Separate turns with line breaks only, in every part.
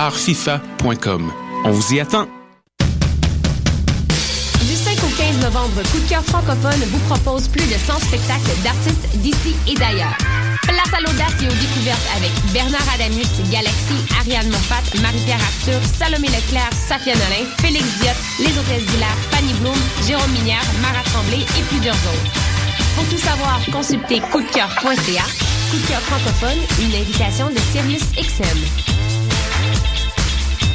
artfifa.com. On vous y attend.
Du 5 au 15 novembre, Coup de cœur francophone vous propose plus de 100 spectacles d'artistes d'ici et d'ailleurs. Place à l'audace et aux découvertes avec Bernard Adamus, Galaxy, Ariane Moffat, Marie-Pierre Arthur, Salomé Leclerc, Safia Nolin, Félix Diot, Les Hôtesses d'Hilaire, Fanny Bloom, Jérôme Minière, Marat Tremblay et plusieurs autres. Pour tout savoir, consultez coupdecoeur.ca. Coup de cœur francophone, une invitation de Sirius XM.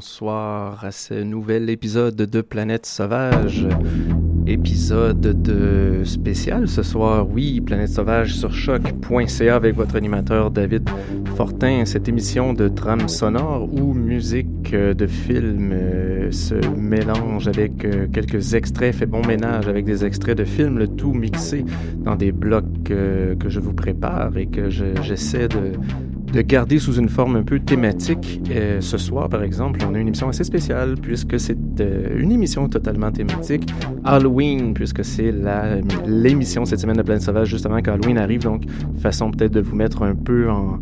bonsoir à ce nouvel épisode de Planète Sauvage. Épisode de spécial ce soir, oui, Planète Sauvage sur choc.ca avec votre animateur David Fortin. Cette émission de drame sonore ou musique de film euh, se mélange avec euh, quelques extraits, fait bon ménage avec des extraits de films, le tout mixé dans des blocs euh, que je vous prépare et que je- j'essaie de de garder sous une forme un peu thématique. Euh, ce soir, par exemple, on a une émission assez spéciale puisque c'est euh, une émission totalement thématique. Halloween, puisque c'est l'émission cette semaine de Planète Sauvage, justement, quand Halloween arrive. Donc, façon peut-être de vous mettre un peu en,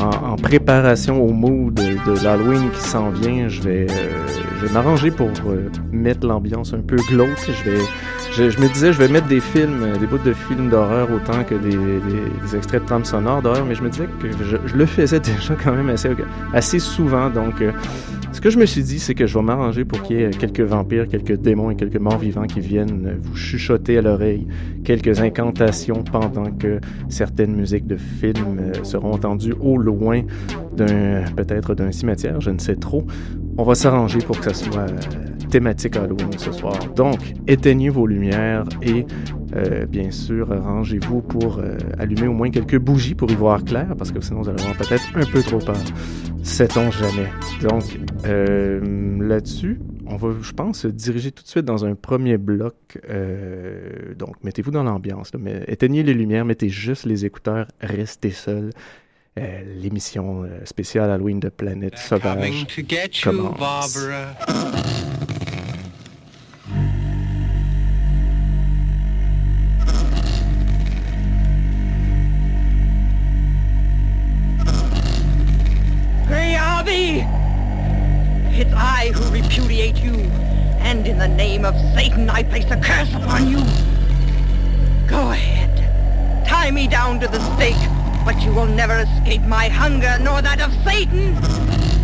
en, préparation au mood de, de qui s'en vient. Je vais, euh, je vais m'arranger pour euh, mettre l'ambiance un peu glauque. Je me disais, je vais mettre des films, euh, des bouts de films d'horreur autant que des, extraits de trames sonores d'horreur, mais je me disais que je, le faisais déjà quand même assez, souvent. Donc, euh, ce que je me suis dit, c'est que je vais m'arranger pour qu'il y ait quelques vampires, quelques démons et quelques morts vivants qui viennent vous chuchoter à l'oreille quelques incantations pendant que certaines musiques de films seront entendues au loin d'un peut-être d'un cimetière, je ne sais trop. On va s'arranger pour que soit euh, thématique Halloween ce soir. Donc, éteignez vos lumières et euh, bien sûr, rangez-vous pour euh, allumer au moins quelques bougies pour y voir clair, parce que sinon vous allez avoir peut-être un peu trop peur. Sait-on jamais. Donc, là-dessus, on va, je pense, se diriger tout de suite dans un premier bloc. donc, mettez-vous dans l'ambiance. mais éteignez les lumières, mettez juste les écouteurs, restez seuls. Euh, L'émission euh, spéciale Halloween de Planète Sauvage
Coming to get you,
commence.
Barbara.
It's I who repudiate you, and in the name of Satan I place a curse upon you. Go ahead. Tie me down to the stake, but you will never escape my hunger nor that of Satan.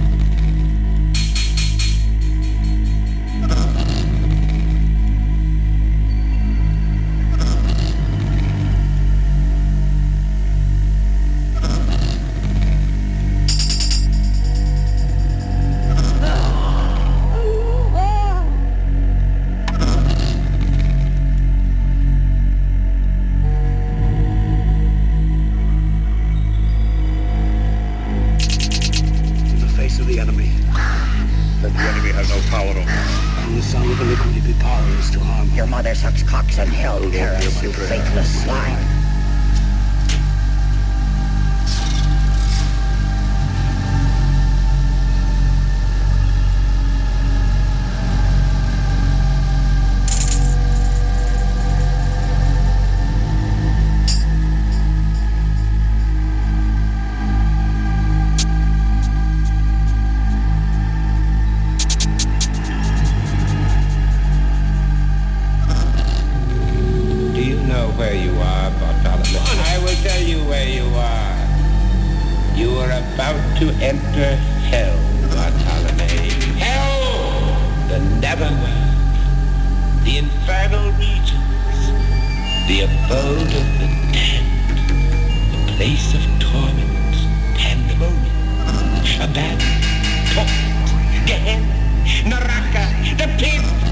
where you
are, Bartholomew. I will tell you where you are. You are about to enter hell, Bartholomew. Hell! The netherworld. The infernal regions. The abode of
the damned, The place of torment. Pandemonium. Abandon. Torment. Gehenna. Naraka. The pit.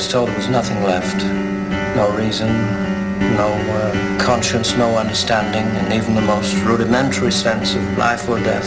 Was told there was nothing left. No reason, no uh, conscience, no understanding, and even the most rudimentary sense of life or death,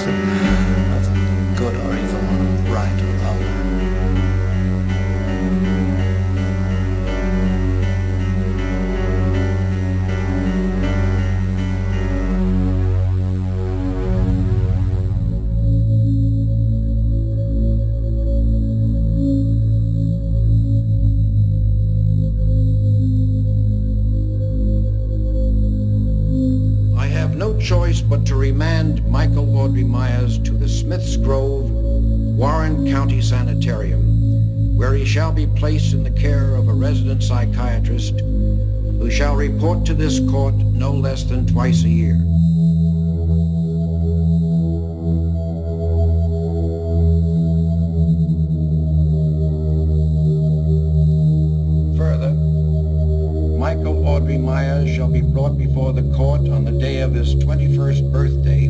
Audrey Myers shall be brought before the court on the day of his 21st birthday,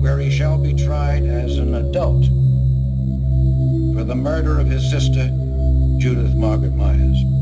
where he shall be tried as an adult for the murder of his sister, Judith Margaret Myers.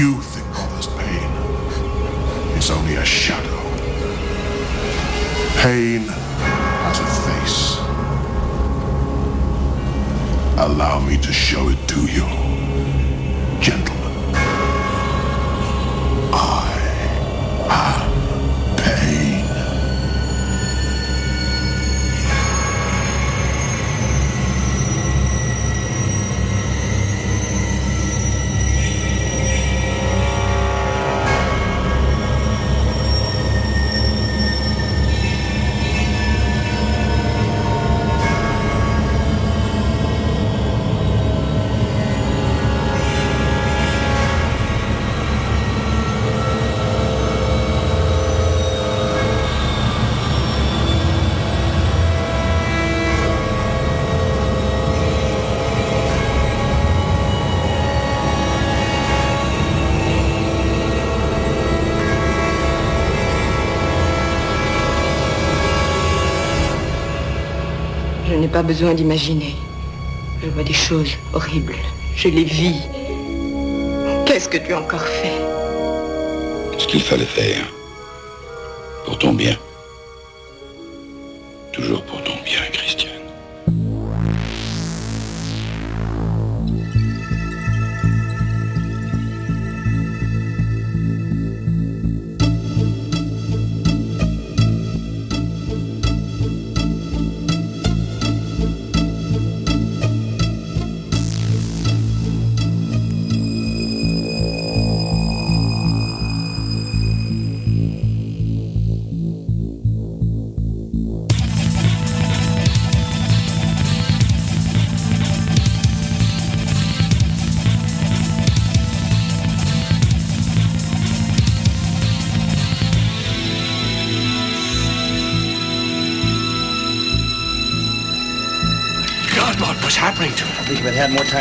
You
pas besoin d'imaginer. Je vois des choses horribles. Je les vis. Qu'est-ce que tu as encore fait?
Ce qu'il fallait faire. Pour ton bien.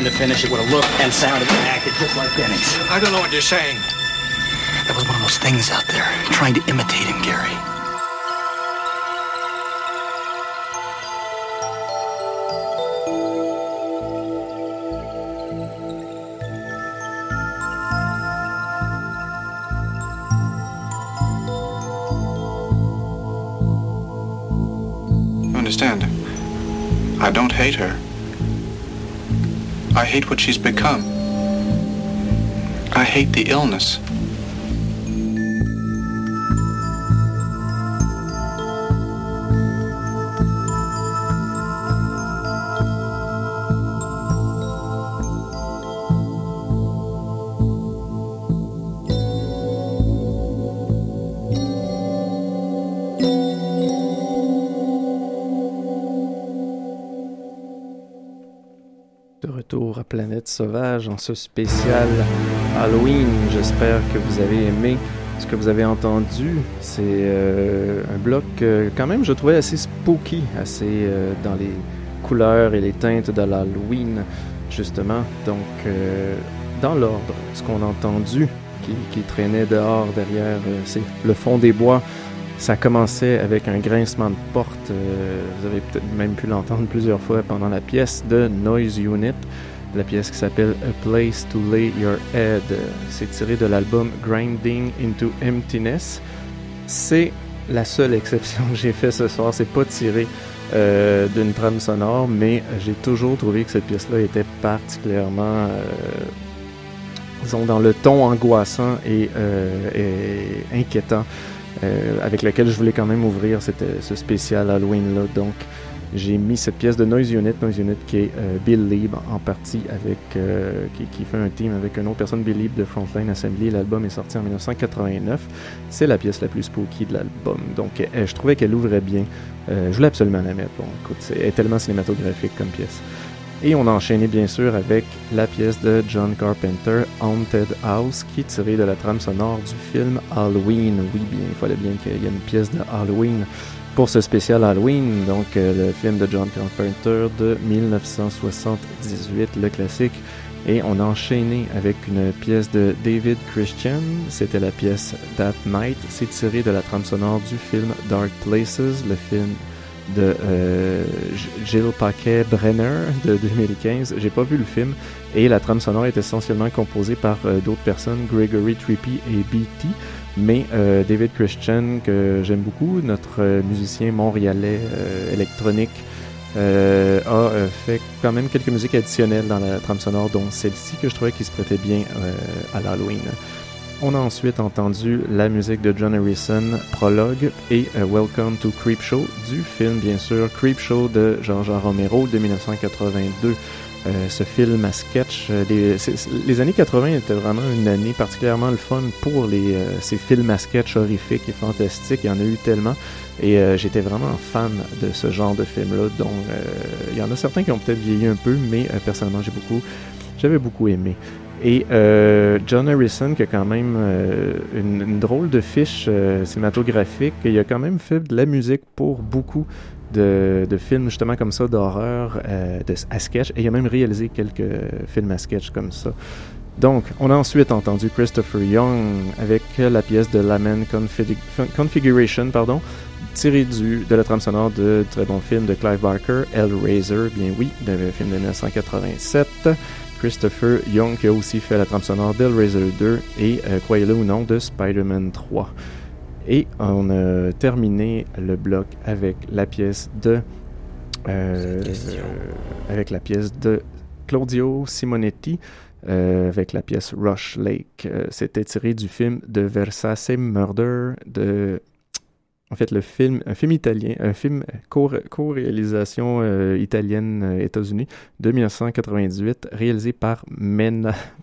To
finish, it would have looked and sounded and acted just like Bennings.
I don't know what you're saying.
That was one of those things out there trying to imitate him, Gary.
Understand? I don't hate her. I hate what she's become. I hate the illness.
Retour à Planète Sauvage en ce spécial Halloween. J'espère que vous avez aimé ce que vous avez entendu. C'est euh, un bloc euh, quand même, je trouvais assez spooky, assez euh, dans les couleurs et les teintes de l'Halloween, justement. Donc, dans l'ordre, ce qu'on a entendu qui, qui traînait dehors derrière, c'est le fond des bois. Ça commençait avec un grincement de porte. euh, vous avez peut-être même pu l'entendre plusieurs fois pendant la pièce de Noise Unit, la pièce qui s'appelle A Place to Lay Your Head. C'est tiré de l'album Grinding into Emptiness. C'est la seule exception que j'ai fait ce soir. C'est pas tiré euh, d'une trame sonore, mais j'ai toujours trouvé que cette pièce-là était particulièrement, euh, dans le ton angoissant et inquiétant euh, avec lequel je voulais quand même ouvrir euh, ce spécial Halloween-là. Donc, j'ai mis cette pièce de Noise Unit, Noise Unit qui est euh, Bill Leeb en partie avec, qui, fait un team avec une autre personne, Bill Leeb de Frontline Assembly. L'album est sorti en 1989. C'est la pièce la plus spooky de l'album. Donc, je trouvais qu'elle ouvrait bien. Je voulais absolument la mettre. Bon, écoute, c'est elle est tellement cinématographique comme pièce. Et on a enchaîné bien sûr avec la pièce de John Carpenter, Haunted House, qui est tirée de la trame sonore du film Halloween. Oui, bien, il fallait bien qu'il y ait une pièce de Halloween pour ce spécial Halloween. Donc, euh, le film de John Carpenter de 1978, le classique. Et on a enchaîné avec une pièce de David Christian. C'était la pièce That Night. C'est tiré de la trame sonore du film Dark Places, le film de euh, Gilles Paquet Brenner de 2015. J'ai pas vu le film et la trame sonore est essentiellement composée par euh, d'autres personnes, Gregory Trippy et B.T. Mais euh, David Christian, que j'aime beaucoup, notre musicien montréalais électronique, a fait quand même quelques musiques additionnelles dans la trame sonore, dont celle-ci que je trouvais qui se prêtait bien à l'Halloween. On a ensuite entendu la musique de John Harrison, Prologue et euh, Welcome to Creepshow du film, bien sûr, Creepshow de George Romero de 1982. Euh, ce film à sketch, euh, les, années 80 étaient vraiment une année particulièrement le fun pour les, ces films à sketch horrifiques et fantastiques. Il y en a eu tellement. Et j'étais vraiment fan de ce genre de film-là. Donc, il y en a certains qui ont peut-être vieilli un peu, mais personnellement, j'ai beaucoup, j'avais beaucoup aimé. Et euh, John Harrison, qui a quand même euh, une, drôle de fiche euh, cinématographique, il a quand même fait de la musique pour beaucoup de, films justement comme ça, d'horreur, à sketch, et il a même réalisé quelques films à sketch comme ça. Donc, on a ensuite entendu Christopher Young avec la pièce de Lament Configuration, pardon, tirée du, de la trame sonore de très bon film de Clive Barker, Hellraiser, bien oui, d'un film de 1987. Christopher Young qui a aussi fait la trame sonore d'Hellraiser 2 et, euh, croyez-le ou non, de Spider-Man 3. Et on a terminé le bloc avec la pièce de... Euh, avec la pièce de Claudio Simonetti, euh, avec la pièce Rush Lake. C'était tiré du film de Versace Murder de en fait, le film, un film italien, un film co-réalisation euh, italienne euh, États-Unis de 1998, réalisé par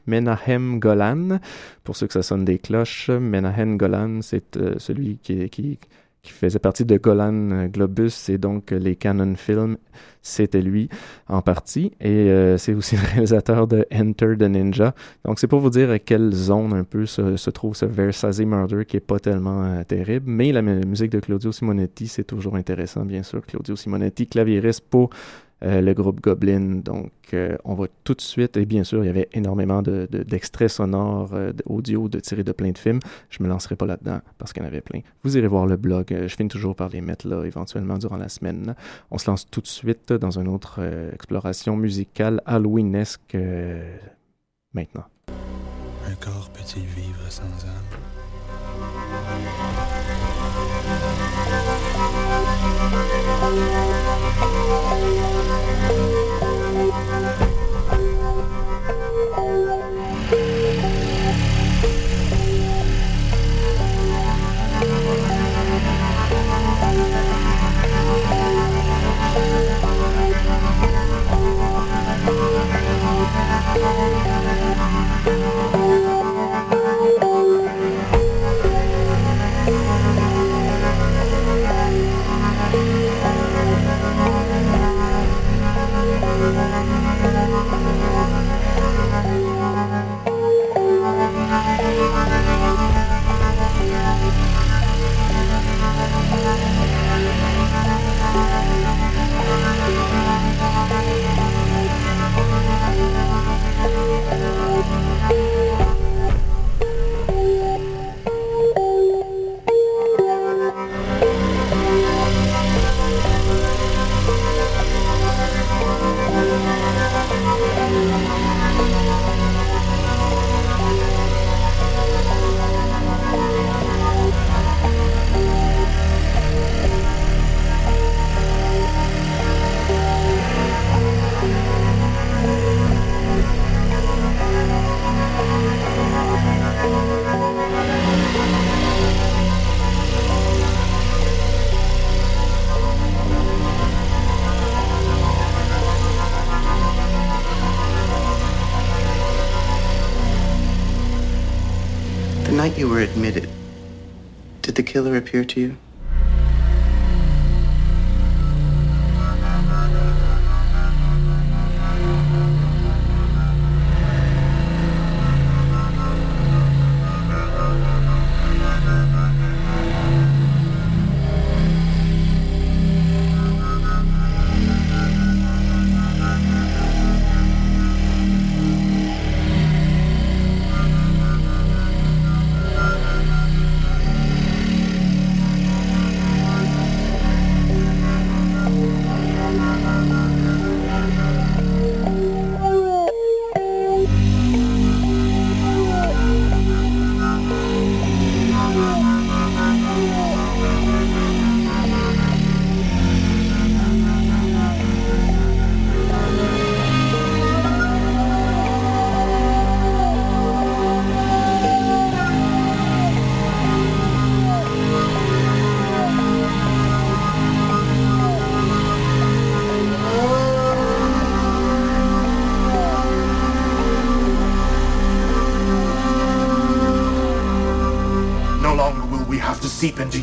Menahem Golan. Pour ceux que ça sonne des cloches, Menahem Golan, c'est euh, celui qui, qui faisait partie de Golan euh, Globus et donc euh, les Canon Films, c'était lui en partie. Et euh, c'est aussi le réalisateur de Enter the Ninja. Donc c'est pour vous dire à quelle zone un peu se, trouve ce Versace Murder qui est pas tellement terrible. Mais la musique de Claudio Simonetti, c'est toujours intéressant, bien sûr. Claudio Simonetti, claviériste pour euh, le groupe Goblin. Donc, euh, on va tout de suite, et bien sûr, il y avait énormément d'extraits de, sonores, euh, audio, de tirés de plein de films. Je me lancerai pas là-dedans parce qu'il y en avait plein. Vous irez voir le blog. je finis toujours par les mettre là, éventuellement, durant la semaine. On se lance tout de suite dans une autre exploration musicale halloweenesque maintenant.
Un corps peut-il vivre sans âme?
Killer appear to you?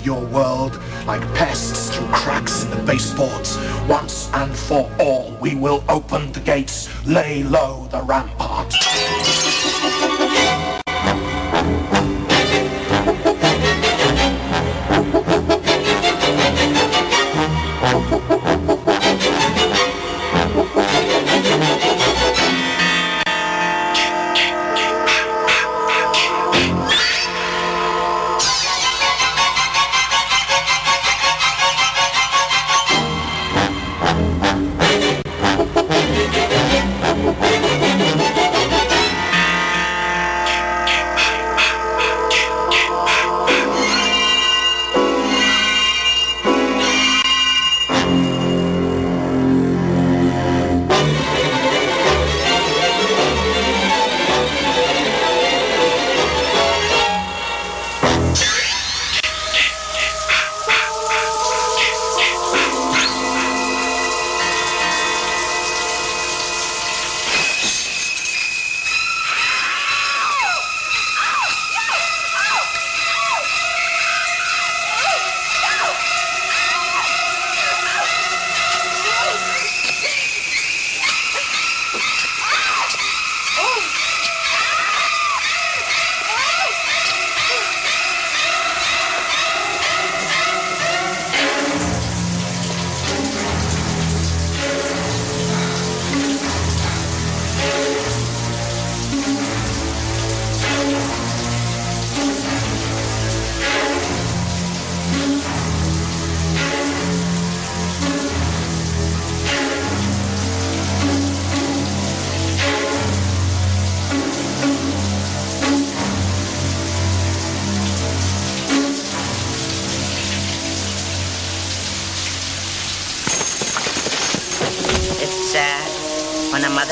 Your world like pests through cracks in the baseboards. Once and for all, we will open the gates, lay low the rampart.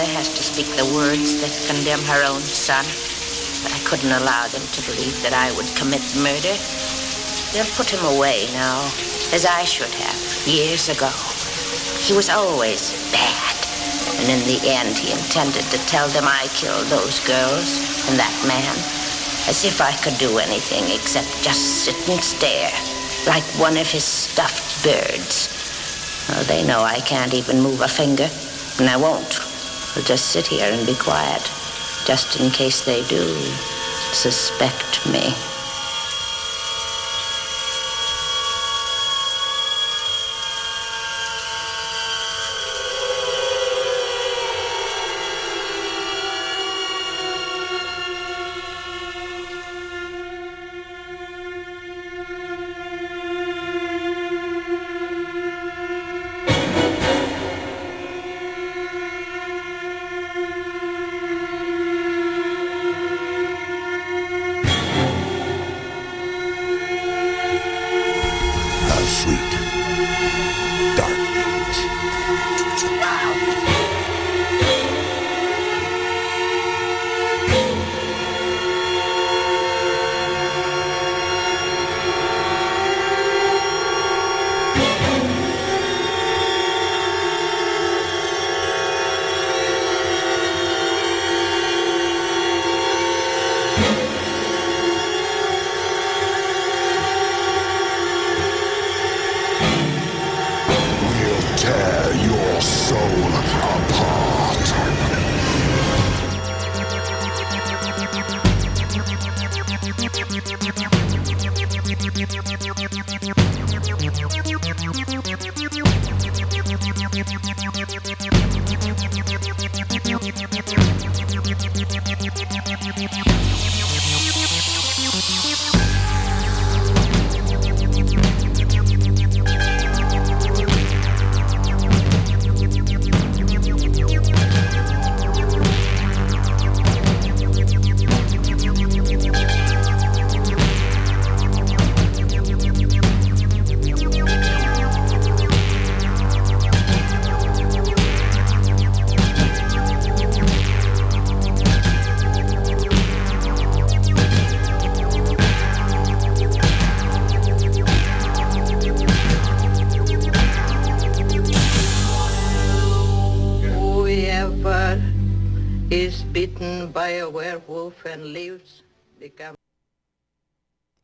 Mother has to speak the words that condemn her own son. But I couldn't allow them to believe that I would commit murder. They'll put him away now, as I should have, years ago. He was always bad. And in the end, he intended to tell them I killed those girls and that man. As if I could do anything except just sit and stare, like one of his stuffed birds. Oh, they know I can't even move a finger, and I won't. I'll just sit here and be quiet, just in case they do suspect me.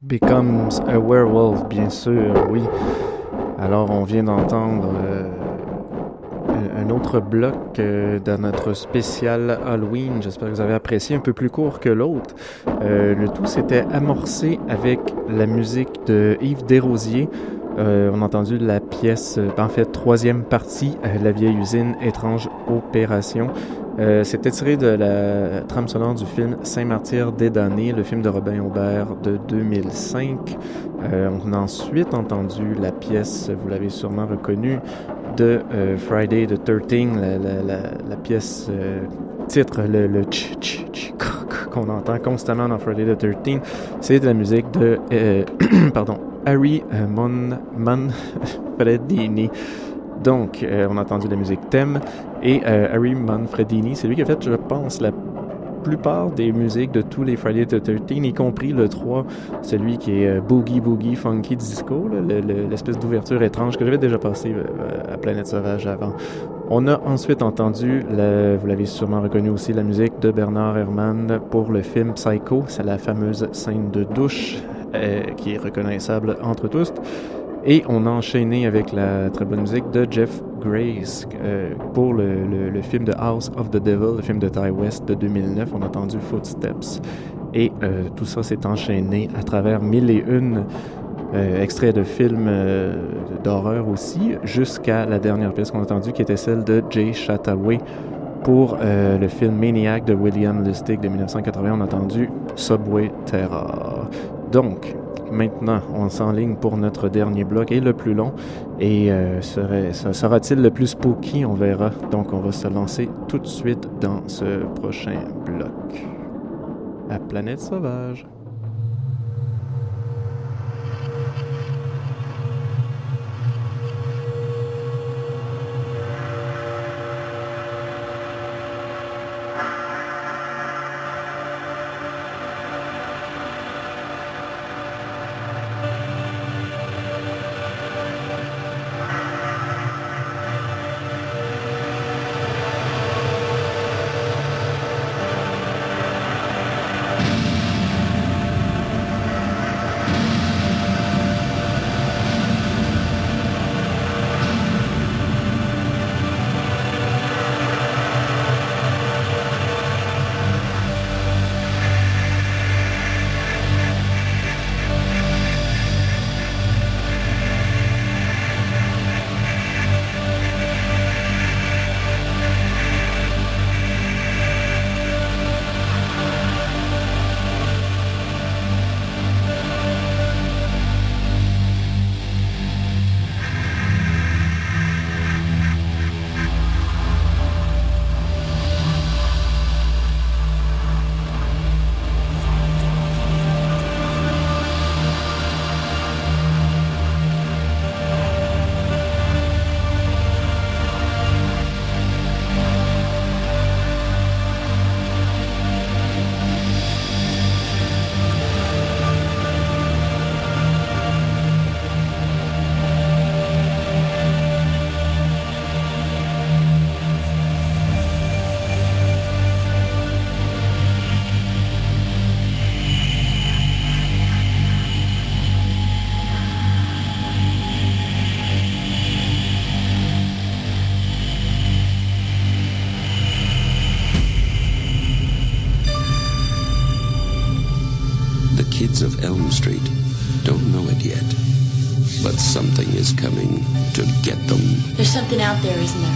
Becomes
a Werewolf, bien sûr, oui. Alors, on vient d'entendre euh, un autre bloc euh, dans notre spécial Halloween. J'espère que vous avez apprécié, un peu plus court que l'autre. Euh, le tout s'était amorcé avec la musique de Yves Desrosiers. Euh, on a entendu la pièce, euh, en fait, troisième partie, euh, La vieille usine, étrange opération. C'était tiré de la trame sonore du film Saint-Martyr des damnés, le film de Robin Aubert de 2005. Euh, on a ensuite entendu la pièce, vous l'avez sûrement reconnue, de Friday the 13, la, la, pièce titre, le, le qu'on entend constamment dans Friday the 13. C'est de la musique de, pardon, Harry euh, Manfredini. Donc, euh, on a entendu la musique thème et euh, Harry Manfredini, c'est lui qui a fait, je pense, la plupart des musiques de tous les Friday the 13, y compris le 3, celui qui est Boogie Boogie Funky Disco, l'espèce d'ouverture étrange que j'avais déjà passé à Planète Sauvage avant. On a ensuite entendu, vous l'avez sûrement reconnu aussi, la musique de Bernard Herrmann pour le film Psycho. C'est la fameuse scène de douche euh, qui est reconnaissable entre tous. Et on a enchaîné avec la très bonne musique de Jeff Grace euh, pour le, film de House of the Devil, le film de Ty West de 2009. On a entendu Footsteps. Et euh, tout ça s'est enchaîné à travers mille et une extraits de films d'horreur aussi, jusqu'à la dernière pièce qu'on a entendue, qui était celle de Jay Chataway pour le film Maniac de William Lustig de 1980. On a entendu Subway Terror. Donc, maintenant, on s'enligne pour notre dernier bloc et le plus long. Et euh, sera-t-il le plus spooky? On verra. Donc, on va se lancer tout de suite dans ce prochain bloc. À Planète Sauvage.
out there
is
now.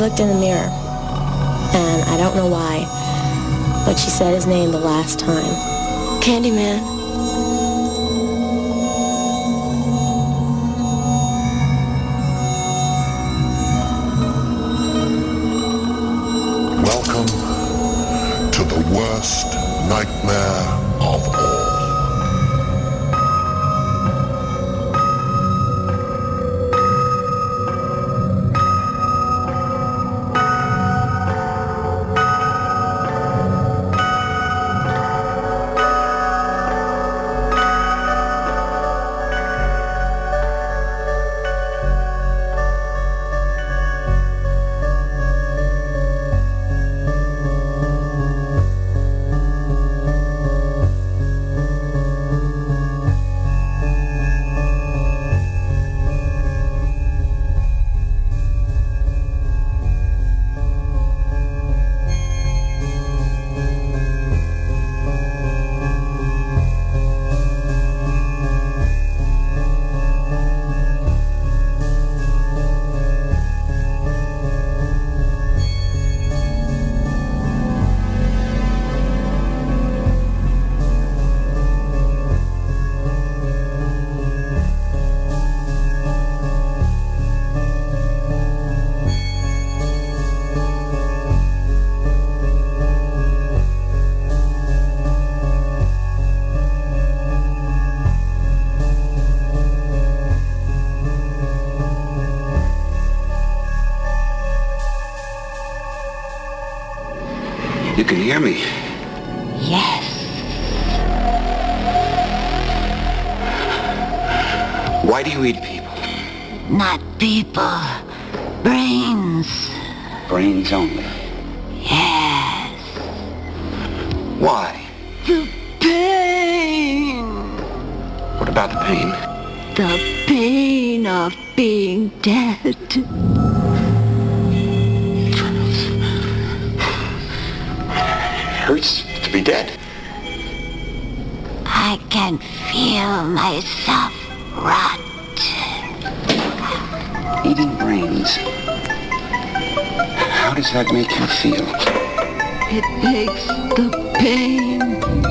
Looked in the
hear me.
Yes.
Why do you eat people?
Not people. Brains.
Brains only.
Yes.
Why?
The pain.
What about the pain?
The pain of being dead.
Hurts to be dead.
I can feel myself rot.
Eating brains. How does that make you feel?
It makes the pain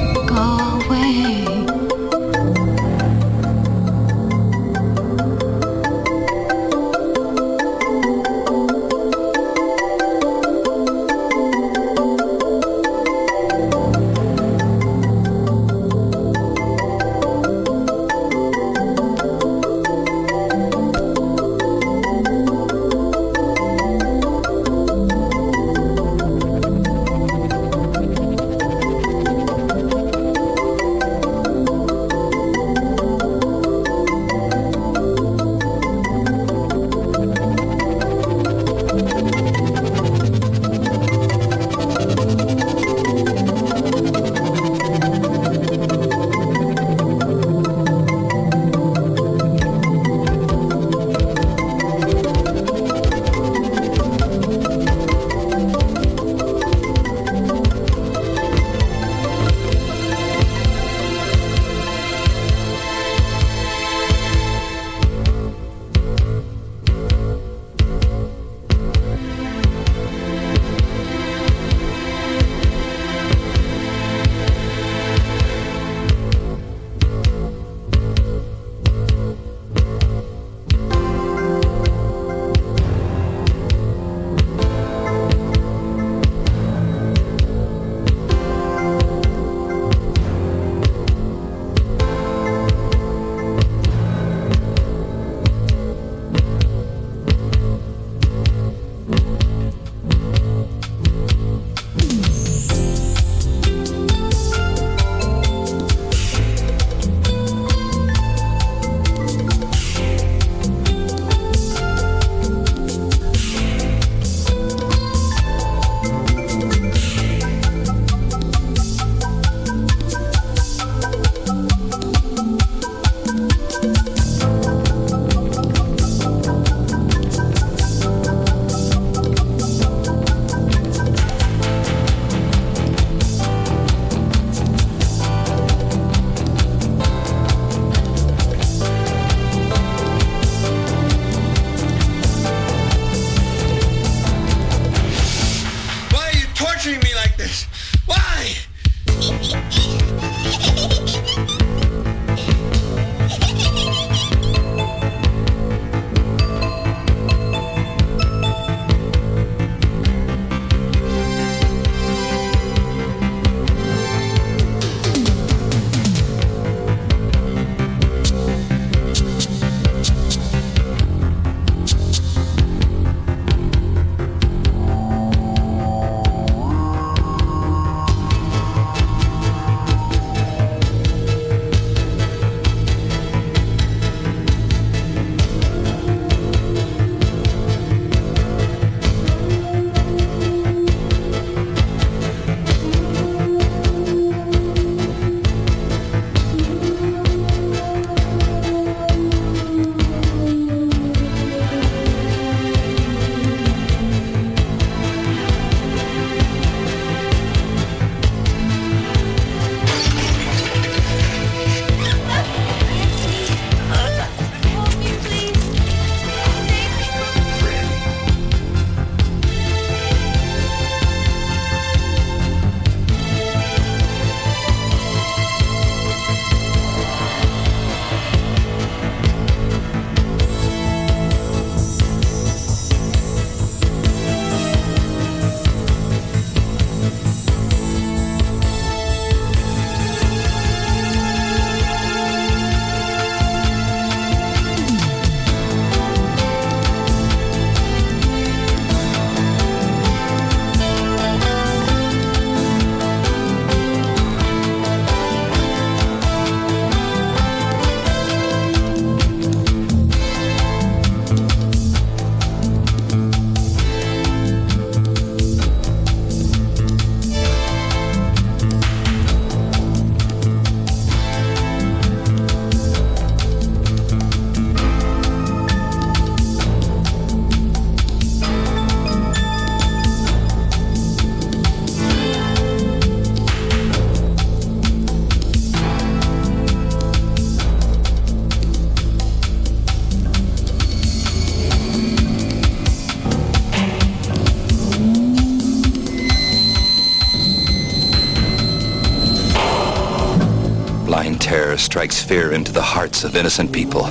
fear into the hearts of innocent people,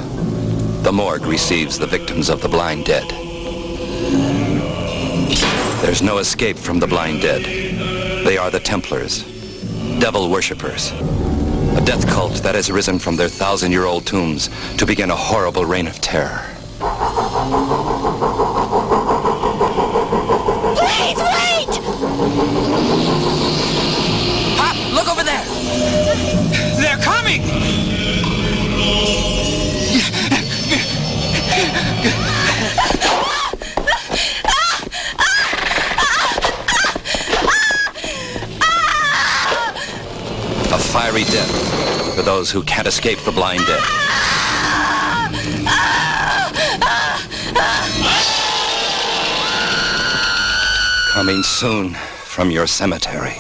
the morgue receives the victims of the blind dead. There's no escape from the blind dead. They are the Templars, devil worshippers, a death cult that has risen from their thousand-year-old tombs to begin a horrible reign of terror.
Wait, wait!
Pop, look over there! They're coming!
Fiery death for those who can't escape the blind dead. Coming soon from your cemetery.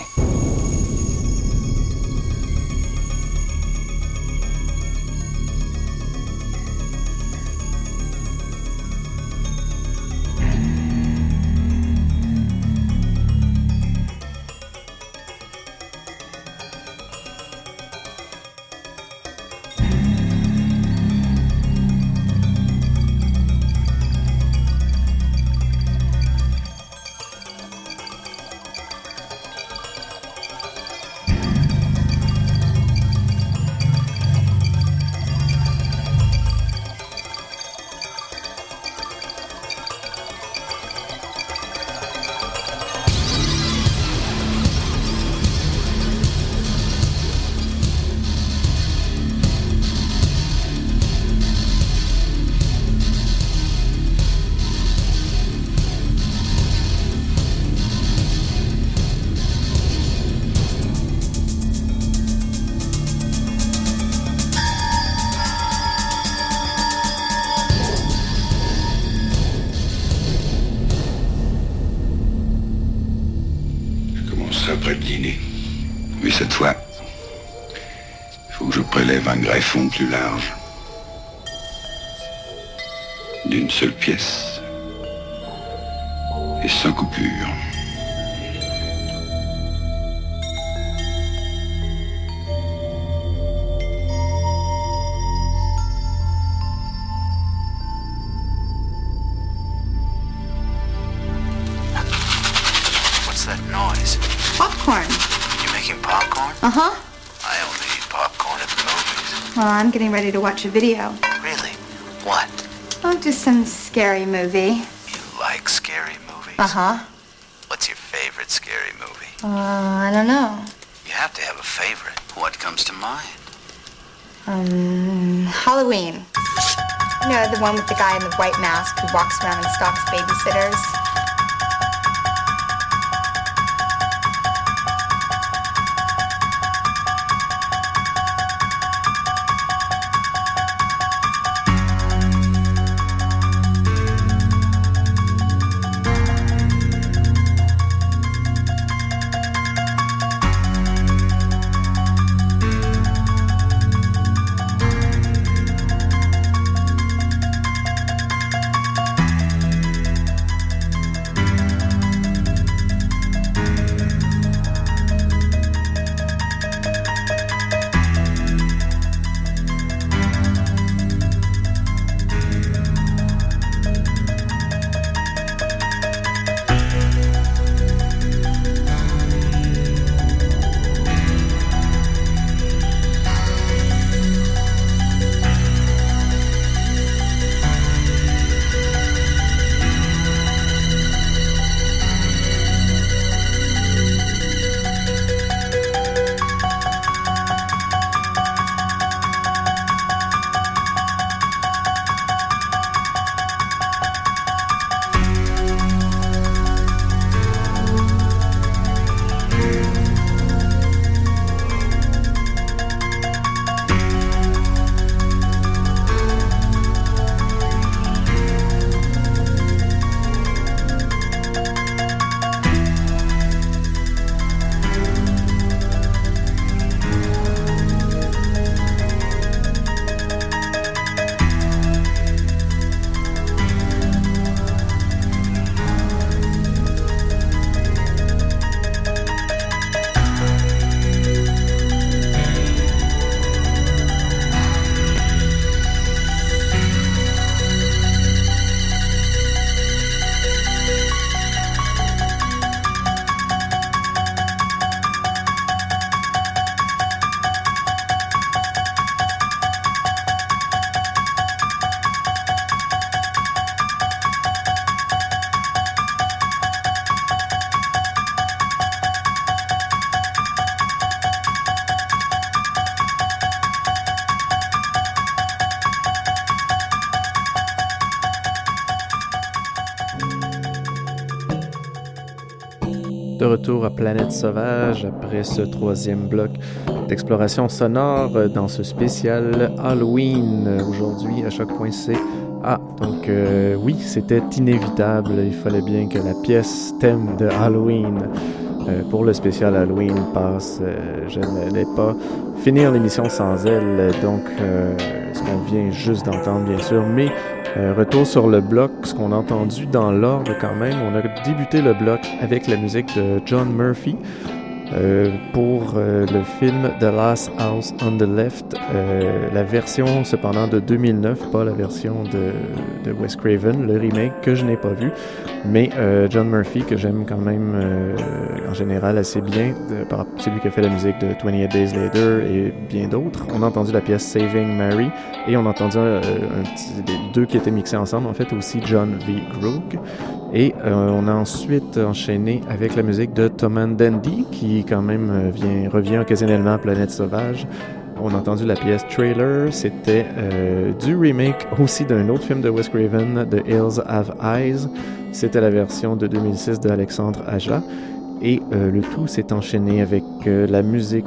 Cette fois, il faut que je prélève un greffon plus large. D'une seule pièce. Et sans coupure.
Getting ready to watch a video.
Really? What?
Oh, just some scary movie.
You like scary movies?
Uh huh.
What's your favorite scary movie?
Uh, I don't know.
You have to have a favorite. What comes to mind?
Um, Halloween. You know, the one with the guy in the white mask who walks around and stalks babysitters.
Sauvage après ce troisième bloc d'exploration sonore dans ce spécial Halloween aujourd'hui à choc.ca. Ah, donc euh, oui, c'était inévitable. Il fallait bien que la pièce thème de Halloween euh, pour le spécial Halloween passe. Euh, je n'allais pas finir l'émission sans elle, donc ce qu'on vient juste d'entendre bien sûr, mais euh, retour sur le bloc, ce qu'on a entendu dans l'ordre quand même. On a débuté le bloc avec la musique de John Murphy. Euh, pour euh, le film The Last House on the Left, euh, la version cependant de 2009, pas la version de, de Wes Craven, le remake que je n'ai pas vu, mais John Murphy que j'aime quand même en général assez bien, c'est lui qui a fait la musique de 28 Days Later et bien d'autres. On a entendu la pièce Saving Mary et on a entendu un petit, les deux qui étaient mixés ensemble, en fait aussi John V. Grook. Et on a ensuite enchaîné avec la musique de Tom Dandy qui quand même euh, vient, revient occasionnellement à Planète Sauvage. On a entendu la pièce Trailer, c'était euh, du remake aussi d'un autre film de Wes Craven, The Hills Have Eyes. C'était la version de 2006 d'Alexandre Aja. Et euh, le tout s'est enchaîné avec la musique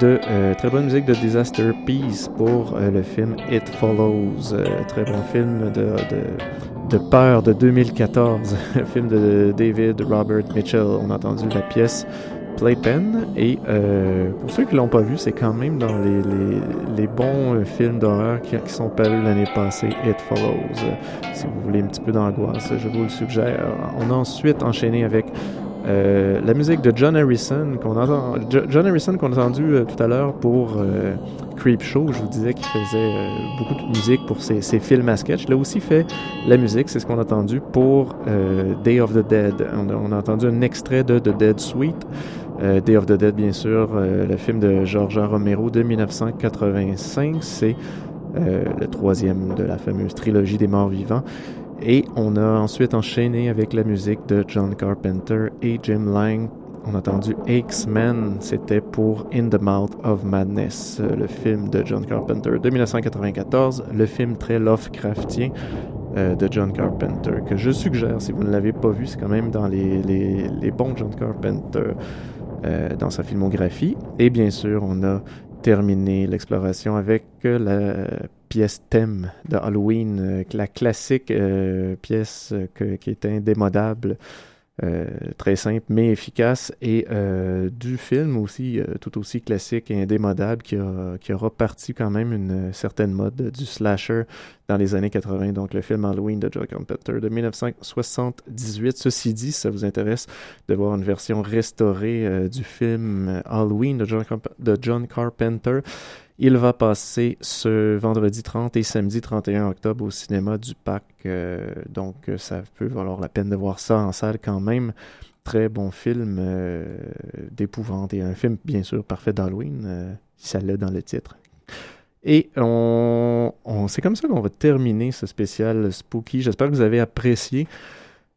de très bonne musique de Disaster Peace pour le film It Follows, très bon film de, de, de peur de 2014, film de David Robert Mitchell. On a entendu la pièce Playpen. Et euh, pour ceux qui l'ont pas vu, c'est quand même dans les, les, bons euh, films d'horreur qui, sont parus l'année passée, It Follows. Si vous voulez un petit peu d'angoisse, je vous le suggère. On a ensuite enchaîné avec euh, la musique de John Harrison qu'on entend, John Harrison qu'on a entendu tout à l'heure pour Creep Show, je vous disais qu'il faisait beaucoup de musique pour ses, ses, films à sketch. Il a aussi fait la musique, c'est ce qu'on a entendu pour Day of the Dead. On a, on a, entendu un extrait de The Dead Suite. Euh, Day of the Dead, bien sûr, euh, le film de George Romero de 1985. C'est euh, le troisième de la fameuse trilogie des morts vivants. Et on a ensuite enchaîné avec la musique de John Carpenter et Jim Lang. On a entendu X-Men, c'était pour In the Mouth of Madness, le film de John Carpenter de 1994, le film très Lovecraftien de John Carpenter, que je suggère si vous ne l'avez pas vu, c'est quand même dans les, les bons John Carpenter. Euh, dans sa filmographie. Et bien sûr, on a terminé l'exploration avec la pièce thème de Halloween, euh, la classique euh, pièce qui est indémodable euh, très simple mais efficace. Et euh, du film aussi euh, tout aussi classique et indémodable qui a, qui a reparti quand même une certaine mode du slasher dans les années 80 donc le film Halloween de John Carpenter de 1978 ceci dit ça vous intéresse de voir une version restaurée du film Halloween de John Carpenter il va passer ce vendredi 30 et samedi 31 octobre au cinéma du Parc. Euh, donc, ça peut valoir la peine de voir ça en salle quand même. Très bon film euh, d'épouvante et un film, bien sûr, parfait d'Halloween, euh, si ça l'est dans le titre. Et on, on c'est comme ça qu'on va terminer ce spécial Spooky. J'espère que vous avez apprécié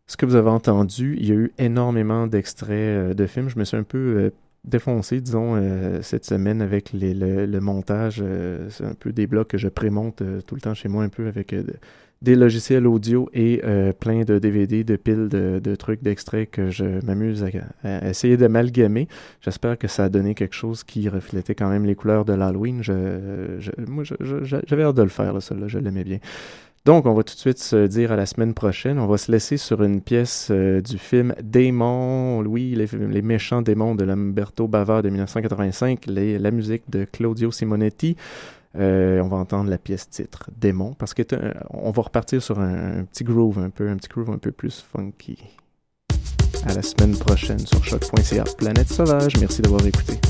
ce que vous avez entendu. Il y a eu énormément d'extraits de films. Je me suis un peu défoncé, disons, euh, cette semaine avec les, le, montage. Euh, c'est un peu des blocs que je prémonte euh, tout le temps chez moi, un peu avec des logiciels audio et plein de DVD, de piles de, de trucs, d'extraits que je m'amuse à, essayer d'amalgamer. J'espère que ça a donné quelque chose qui reflétait quand même les couleurs de l'Halloween. Je, je, moi, j'avais hâte de le faire, là, ça, là, je l'aimais bien. Donc, on va tout de suite se dire à la semaine prochaine. On va se laisser sur une pièce euh, du film Démon, oui, les, les, méchants démons de Lamberto Bava de 1985, les, la musique de Claudio Simonetti. Euh, on va entendre la pièce titre Démon parce que on va repartir sur un, un, petit groove un peu, un petit groove un peu plus funky. À la semaine prochaine sur choc.ca. Planète Sauvage. Merci d'avoir écouté.